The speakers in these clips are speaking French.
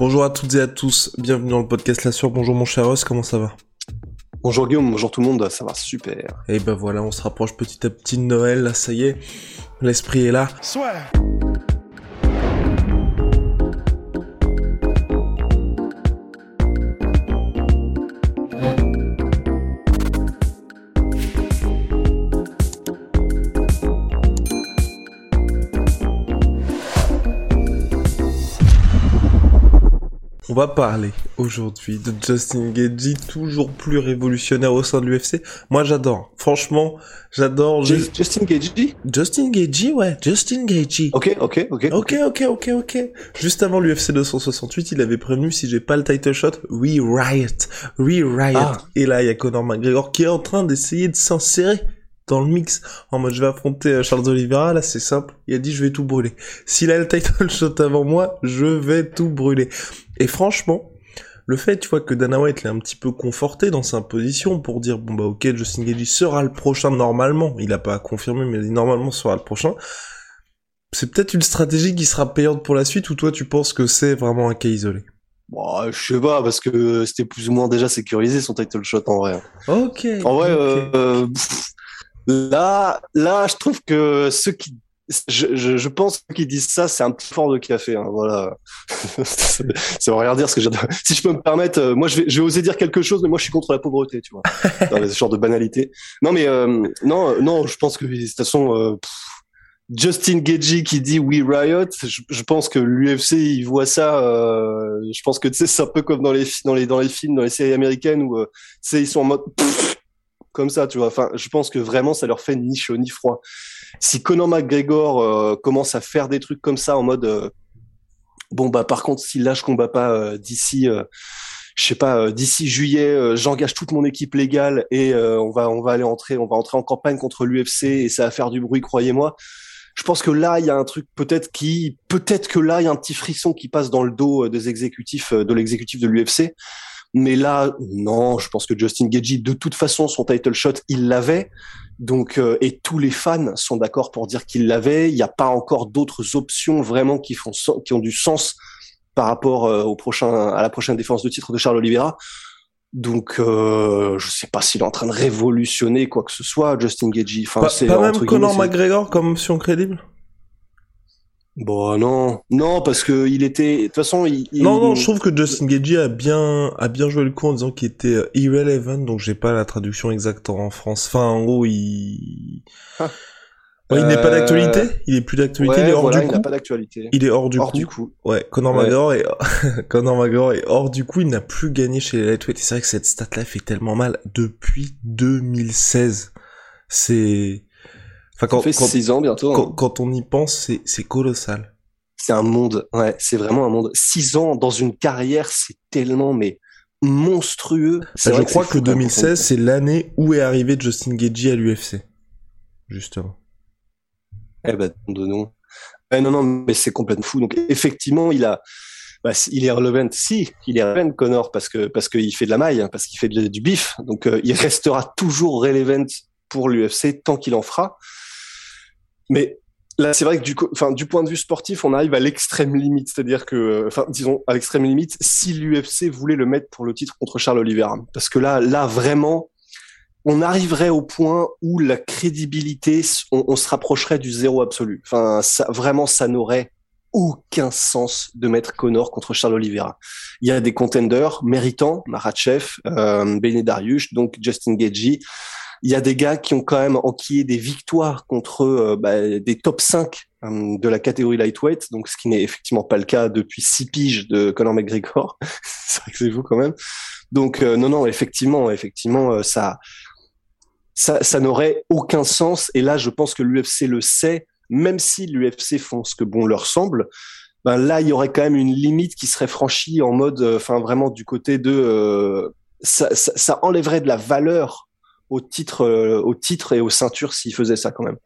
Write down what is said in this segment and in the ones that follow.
Bonjour à toutes et à tous, bienvenue dans le podcast La Sur. Bonjour mon cher Ross, comment ça va Bonjour Guillaume, bonjour tout le monde, ça va super. Et ben voilà, on se rapproche petit à petit de Noël, là ça y est, l'esprit est là. Soit. On va parler aujourd'hui de Justin Gagey, toujours plus révolutionnaire au sein de l'UFC. Moi j'adore, franchement, j'adore. Just- Justin Gagey Justin Gagey, ouais, Justin Gagey. Ok, ok, ok. Ok, ok, ok, ok. Juste avant l'UFC 268, il avait prévenu si j'ai pas le title shot, we riot, we riot. Ah. Et là, il y a Conor McGregor qui est en train d'essayer de s'insérer dans le mix. En mode, je vais affronter euh, Charles Oliveira, là, c'est simple. Il a dit, je vais tout brûler. S'il a le title shot avant moi, je vais tout brûler. Et franchement, le fait, tu vois, que Dana White l'ait un petit peu conforté dans sa position pour dire, bon bah ok, Justin Gagey sera le prochain normalement. Il a pas confirmé, mais il normalement sera le prochain c'est peut-être une stratégie qui sera payante pour la suite ou toi tu penses que c'est vraiment un cas isolé? Bon, je sais pas, parce que c'était plus ou moins déjà sécurisé son title shot en vrai. Ok. En vrai, euh, là, là, je trouve que ceux qui, je, je, je pense que ceux qui disent ça, c'est un petit fort de café. Hein, voilà. ça veut rien dire ce que j'adore. Si je peux me permettre, euh, moi, je vais, je vais oser dire quelque chose, mais moi, je suis contre la pauvreté, tu vois. Dans ce genre de banalité. Non, mais euh, non, euh, non, je pense que de toute façon. euh, pff, Justin Gagey qui dit We Riot, je, je pense que l'UFC il voit ça. je pense que tu sais c'est un peu comme dans les dans les dans les films, dans les séries américaines où tu sais ils sont en mode pff, comme ça, tu vois. Enfin, je pense que vraiment ça leur fait ni chaud ni froid. Si Conor McGregor euh, commence à faire des trucs comme ça en mode euh, bon bah par contre si là je combats pas euh, d'ici euh, je sais pas euh, d'ici juillet j'engage toute mon équipe légale et on va on va aller entrer on va entrer en campagne contre l'UFC et ça va faire du bruit croyez-moi je pense que là il y a un truc peut-être qui peut-être que là il y a un petit frisson qui passe dans le dos des exécutifs de l'exécutif de l'UFC mais là non je pense que Justin Gagey de toute façon son title shot il l'avait. Donc euh, et tous les fans sont d'accord pour dire qu'il l'avait. Il n'y a pas encore d'autres options vraiment qui font qui ont du sens par rapport euh, au prochain à la prochaine défense de titre de Charles Oliveira. Donc euh, je sais pas s'il est en train de révolutionner quoi que ce soit Justin Gagey enfin Pas, c'est pas même Conor McGregor comme option crédible Bon, non, non, parce que il était, de toute façon, il, il- Non, non, je trouve que Justin Gagey a bien, a bien joué le coup en disant qu'il était euh, irrelevant, donc j'ai pas la traduction exacte en France. Enfin, en gros, il... Ah. Ouais, il n'est pas Euh, d'actualité, il est plus d'actualité, ouais, il est hors voilà, du il coup? n'a pas d'actualité. Il est hors du Hors coup? du coup. Ouais, Conor Ouais. McGregor est, Conor McGregor est hors du coup, il n'a plus gagné chez les lightweight. Et c'est vrai que cette stat-là fait tellement mal depuis 2016. C'est, enfin, Ça quand, fait quand, six ans bientôt. hein. quand, quand on y pense, c'est, colossal. C'est un monde, ouais, c'est vraiment un monde. Six ans dans une carrière, c'est tellement, mais monstrueux. Bah, je crois que fou, quand même, 2016, c'est l'année où est arrivé Justin Gagey à l'UFC. Justement. Eh ben, de non. Eh, non, non, mais c'est complètement fou. Donc, effectivement, il a, bah, il est relevant. Si, il est relevant, Connor, parce que, parce qu'il fait de la maille, hein, parce qu'il fait de- du bif. Donc, euh, il restera toujours relevant pour l'UFC tant qu'il en fera. Mais là, c'est vrai que du, enfin, du point de vue sportif, on arrive à l'extrême limite. C'est-à-dire que, enfin, disons, à l'extrême limite, si l'UFC voulait le mettre pour le titre contre Charles Oliveira. Parce que là, là, vraiment, on arriverait au point où la crédibilité, on, se rapprocherait du zéro absolu. Enfin, ça, vraiment, ça n'aurait aucun sens de mettre Connor contre Charles Oliveira. Il y a des contenders méritants, Maratchev, euh, Benny Dariush, donc Justin Gagey. Il y a des gars qui ont quand même enquillé des victoires contre euh, bah, des top 5 euh, de la catégorie lightweight, donc ce qui n'est effectivement pas le cas depuis six piges de Conor McGregor. c'est vrai que c'est vous quand même. Donc euh, non, non, effectivement, effectivement, ça, ça, ça n'aurait aucun sens. Et là, je pense que l'UFC le sait, même si l'UFC font ce que bon leur semble. ben là, il y aurait quand même une limite qui serait franchie en mode, enfin vraiment du côté de, ça, ça, ça, enlèverait de la valeur au titre, au titre et aux ceintures s'il faisait ça quand même.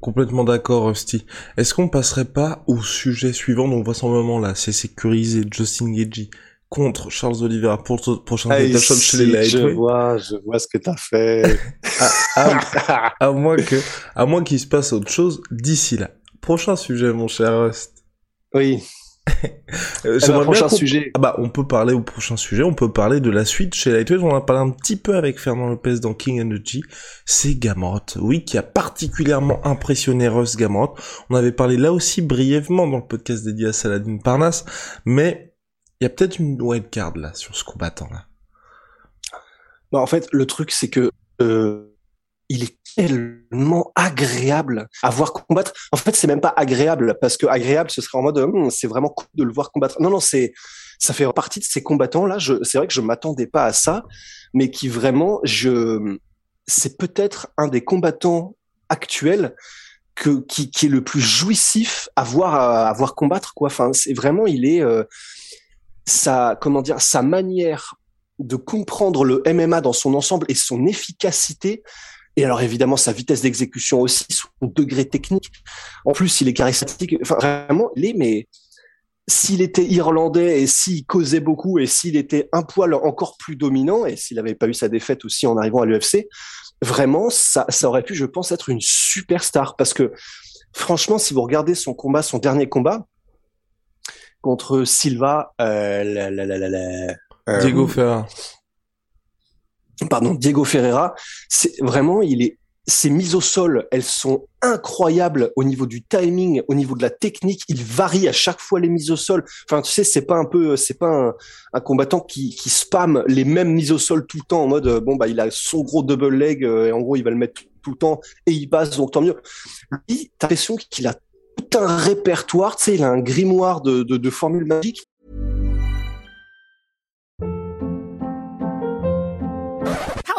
Complètement d'accord, Rusty. Est-ce qu'on passerait pas au sujet suivant Donc, moment là, c'est sécurisé Justin Gagey contre Charles Oliveira pour le prochain hey, si, chez les Lightweight. Je vois, je vois ce que t'as fait. à, à, moins que, à moins qu'il se passe autre chose d'ici là. Prochain sujet, mon cher Rust. Oui. euh, eh ben, prochain sujet. Ah bah, on peut parler au prochain sujet. On peut parler de la suite chez Lightweight. On en a parlé un petit peu avec Fernand Lopez dans King Energy. C'est Gamrot. Oui, qui a particulièrement impressionné Russ Gamrot. On avait parlé là aussi brièvement dans le podcast dédié à Saladin Parnasse. Mais il y a peut-être une card là sur ce combattant là. Bah, en fait, le truc c'est que euh, il est tellement agréable à voir combattre. En fait, c'est même pas agréable parce que agréable, ce serait en mode, hum, c'est vraiment cool de le voir combattre. Non, non, c'est, ça fait partie de ces combattants là. C'est vrai que je m'attendais pas à ça, mais qui vraiment, je, c'est peut-être un des combattants actuels que qui, qui est le plus jouissif à voir à, voir combattre quoi. Enfin, c'est vraiment, il est euh, sa comment dire, sa manière de comprendre le MMA dans son ensemble et son efficacité et alors évidemment sa vitesse d'exécution aussi, son degré technique. En plus, il est charismatique. Enfin, vraiment, il est mais s'il était irlandais et s'il causait beaucoup et s'il était un poil encore plus dominant et s'il n'avait pas eu sa défaite aussi en arrivant à l'UFC, vraiment ça, ça aurait pu, je pense, être une superstar parce que franchement, si vous regardez son combat, son dernier combat contre Silva, euh, la, la, la, euh, Diego Ferrer pardon, Diego Ferreira, c'est vraiment, il est, ses mises au sol, elles sont incroyables au niveau du timing, au niveau de la technique. Il varie à chaque fois les mises au sol. Enfin, tu sais, c'est pas un peu, c'est pas un, combattant qui, qui spamme les mêmes mises au sol tout le temps en mode, bon, bah, il a son gros double leg, euh, et en gros, il va le mettre tout, le temps et il passe, donc tant mieux. Lui, t'as l'impression qu'il a tout un répertoire, tu sais, il a un grimoire de, de, de formules magiques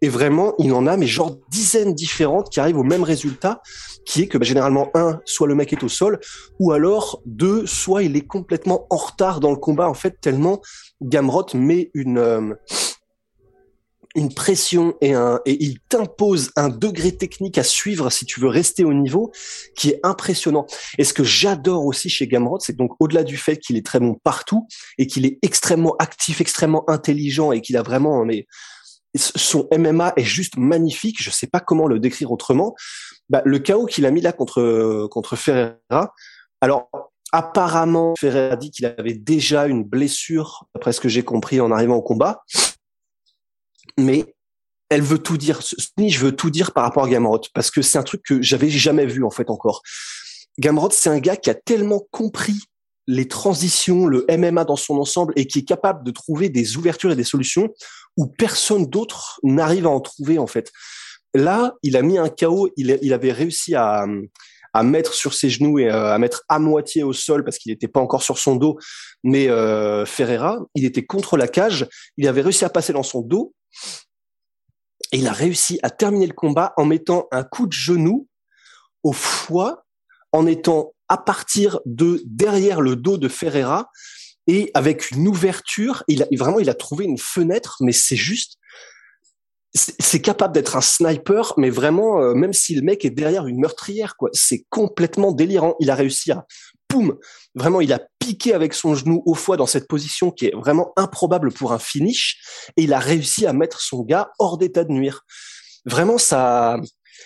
Et vraiment, il en a, mais genre dizaines différentes qui arrivent au même résultat, qui est que bah, généralement, un, soit le mec est au sol, ou alors deux, soit il est complètement en retard dans le combat, en fait, tellement Gamrot met une... Euh, une pression et un et il t'impose un degré technique à suivre si tu veux rester au niveau qui est impressionnant. Et ce que j'adore aussi chez Gamrot, c'est donc au-delà du fait qu'il est très bon partout et qu'il est extrêmement actif, extrêmement intelligent et qu'il a vraiment mais son MMA est juste magnifique. Je sais pas comment le décrire autrement. Bah, le chaos qu'il a mis là contre contre Ferreira. Alors apparemment, Ferreira dit qu'il avait déjà une blessure, d'après ce que j'ai compris en arrivant au combat. Mais elle veut tout dire. je veux tout dire par rapport à Gamrot parce que c'est un truc que j'avais jamais vu en fait encore. Gamrot, c'est un gars qui a tellement compris les transitions, le MMA dans son ensemble et qui est capable de trouver des ouvertures et des solutions où personne d'autre n'arrive à en trouver en fait. Là, il a mis un chaos, il, avait réussi à, à mettre sur ses genoux et euh, à mettre à moitié au sol parce qu'il n'était pas encore sur son dos. Mais euh, Ferreira, il était contre la cage, il avait réussi à passer dans son dos et il a réussi à terminer le combat en mettant un coup de genou au foie, en étant à partir de derrière le dos de Ferreira et avec une ouverture, il a vraiment il a trouvé une fenêtre, mais c'est juste c'est capable d'être un sniper, mais vraiment, euh, même si le mec est derrière une meurtrière, quoi, c'est complètement délirant. Il a réussi à, poum, vraiment, il a piqué avec son genou au foie dans cette position qui est vraiment improbable pour un finish, et il a réussi à mettre son gars hors d'état de nuire. Vraiment, ça,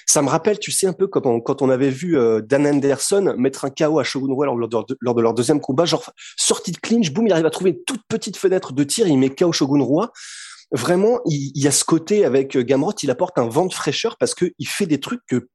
ça me rappelle, tu sais, un peu on, quand on avait vu euh, Dan Anderson mettre un KO à Shogun Rua lors, de, leur deuxième combat, genre sortie de clinch, boum, il arrive à trouver une toute petite fenêtre de tir, il met KO Shogun Rua. Vraiment, il, y a ce côté avec euh, Gamrot, il apporte un vent de fraîcheur parce que il fait des trucs que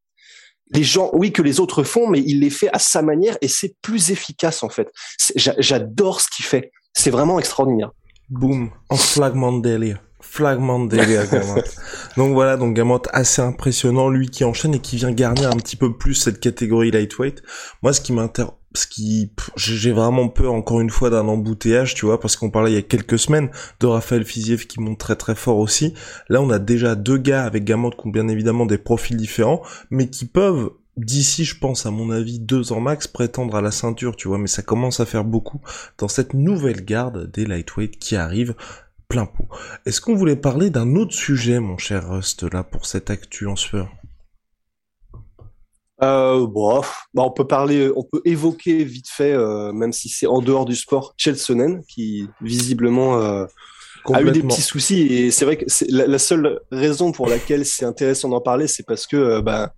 les gens, oui, que les autres font, mais il les fait à sa manière et c'est plus efficace en fait. J'adore ce qu'il fait. C'est vraiment extraordinaire. Boum, en flagment de délire. De donc voilà, donc Gamot assez impressionnant, lui qui enchaîne et qui vient garnir un petit peu plus cette catégorie lightweight. Moi, ce qui m'intéresse ce qui j'ai vraiment peur encore une fois d'un embouteillage tu vois parce qu'on parlait il y a quelques semaines de Raphaël Fiziev qui monte très très fort aussi. Là on a déjà deux gars avec Gamot qui ont bien évidemment des profils différents mais qui peuvent d'ici je pense à mon avis deux ans max prétendre à la ceinture tu vois. Mais ça commence à faire beaucoup dans cette nouvelle garde des lightweight qui arrive plein pot. Est-ce qu'on voulait parler d'un autre sujet mon cher Rust là pour cette actu en sueur? Euh, bon, bah on peut parler, on peut évoquer vite fait, euh, même si c'est en dehors du sport, Chelsonen, qui visiblement euh, a eu des petits soucis. Et c'est vrai que c'est la, seule raison pour laquelle c'est intéressant d'en parler, c'est parce que euh, bah,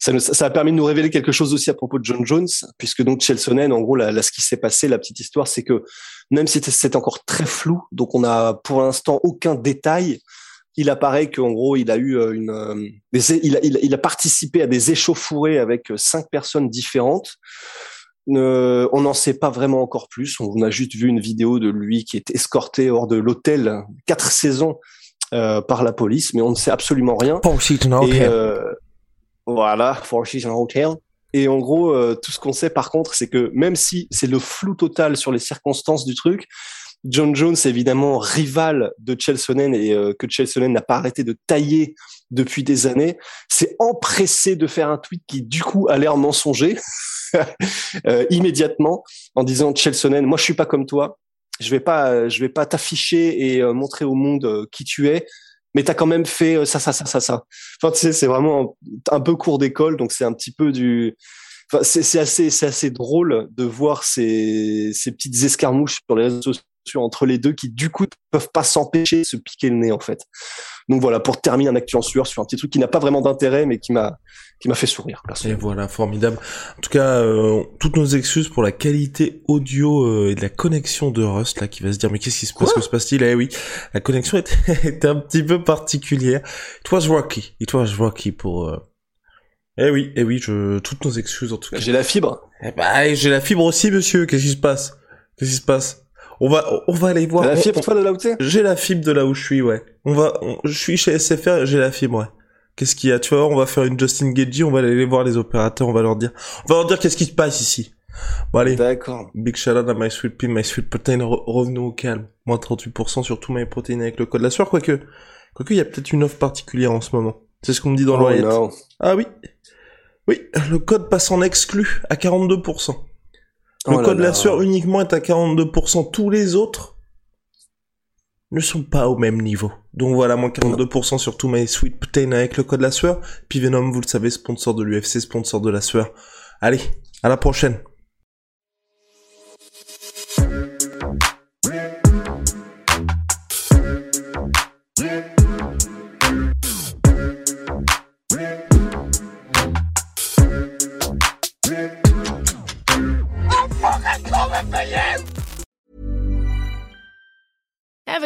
ça, ça, a permis de nous révéler quelque chose aussi à propos de John Jones, puisque donc Chelsonen, en gros, là, là ce qui s'est passé, la petite histoire, c'est que même si c'est encore très flou, donc on a pour l'instant aucun détail il apparaît qu'en gros, il a eu euh, une, euh, il, a, il, a, participé à des échauffourées avec euh, cinq personnes différentes. on n'en sait pas vraiment encore plus. On a juste vu une vidéo de lui qui est escorté hors de l'hôtel quatre saisons par la police, mais on ne sait absolument rien. Seasons Hotel. Voilà, Four Seasons Hotel. Et en gros, tout ce qu'on sait par contre, c'est que même si c'est le flou total sur les circonstances du truc, John Jones, évidemment, rival de Chelsonen et euh, que Chelsonen n'a pas arrêté de tailler depuis des années, s'est empressé de faire un tweet qui, du coup, a l'air mensonger euh, immédiatement en disant Chelsonen, moi, je suis pas comme toi. Je vais pas, je vais pas t'afficher et euh, montrer au monde qui tu es mais tu as quand même fait ça, ça, ça, ça, ça. Enfin, tu sais, c'est vraiment un peu cours d'école, donc c'est un petit peu du. Enfin, c'est assez, assez drôle de voir ces, ces petites escarmouches sur les réseaux sociaux entre les deux qui du coup peuvent pas s'empêcher de se piquer le nez en fait. Donc voilà, pour terminer un actu en sueur sur un petit truc qui n'a pas vraiment d'intérêt mais qui m'a qui m'a fait sourire. Et voilà, formidable. En tout cas, euh, toutes nos excuses pour la qualité audio euh, et de la connexion de Rust là qui va se dire mais qu'est-ce qui se passe, que se passe-t-il? Eh oui, la connexion était, un petit peu particulière. It was rocky, it was rocky pour euh... Eh oui, eh oui, je toutes nos excuses en tout cas. J'ai la fibre. Eh bah, j'ai la fibre aussi, monsieur. Qu'est-ce qui se passe? Qu'est-ce qui se passe? On va, on va aller voir. La fibre, toi, de là où t'es J'ai la fibre de là où je suis, ouais. On va, je suis chez SFR, j'ai la fibre, ouais. Qu'est-ce qu'il y a? Tu vois, on va faire une Justin Gagey, on va aller voir les opérateurs, on va leur dire, on va leur dire qu'est-ce qui se passe ici. Bon allez. D'accord. Big shout out à My Sweet Pea, My Sweet Protein, revenons au calme. Moins 38% sur tous mes protéines avec le code de la sueur, quoique, quoique il y a peut-être une offre particulière en ce moment. C'est ce qu'on me dit dans oh, l'oreillette. Ah oui. Oui, le code passe en exclu à 42%. Le oh code de la sueur uniquement est à 42%. Tous les autres ne sont pas au même niveau. Donc voilà, moins 42% sur tous mes Sweet Protein avec le code de la sueur. Puis Venom, vous le savez, sponsor de l'UFC, sponsor de la sueur. Allez, à la prochaine.